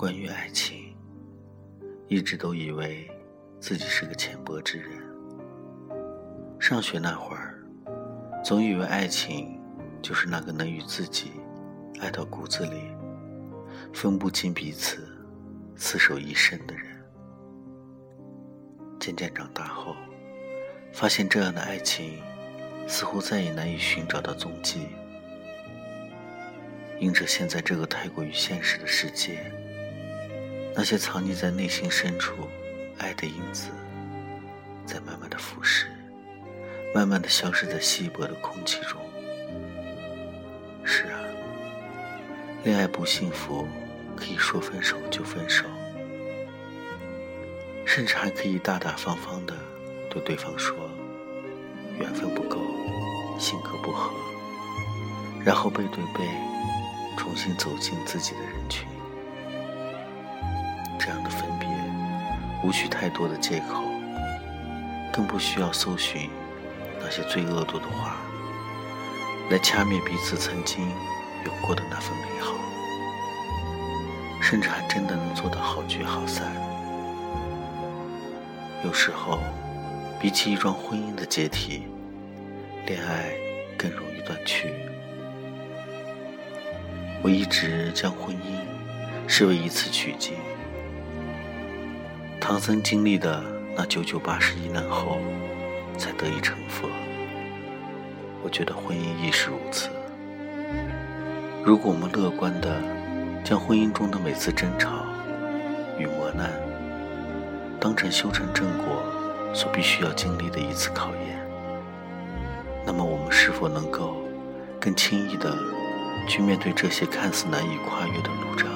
关于爱情，一直都以为自己是个浅薄之人。上学那会儿，总以为爱情就是那个能与自己爱到骨子里、分不清彼此、厮守一生的人。渐渐长大后，发现这样的爱情似乎再也难以寻找到踪迹。因着现在这个太过于现实的世界，那些藏匿在内心深处爱的影子，在慢慢的腐蚀，慢慢的消失在稀薄的空气中。是啊，恋爱不幸福，可以说分手就分手，甚至还可以大大方方的对对方说，缘分不够，性格不合，然后背对背。重新走进自己的人群，无需太多的借口，更不需要搜寻那些最恶毒的话来掐灭彼此曾经有过的那份美好，甚至还真的能做到好聚好散。有时候，比起一桩婚姻的解体，恋爱更容易断去。我一直将婚姻视为一次取经。唐僧经历的那九九八十一难后，才得以成佛。我觉得婚姻亦是如此。如果我们乐观的将婚姻中的每次争吵与磨难当成修成正果所必须要经历的一次考验，那么我们是否能够更轻易的？去面对这些看似难以跨越的路障。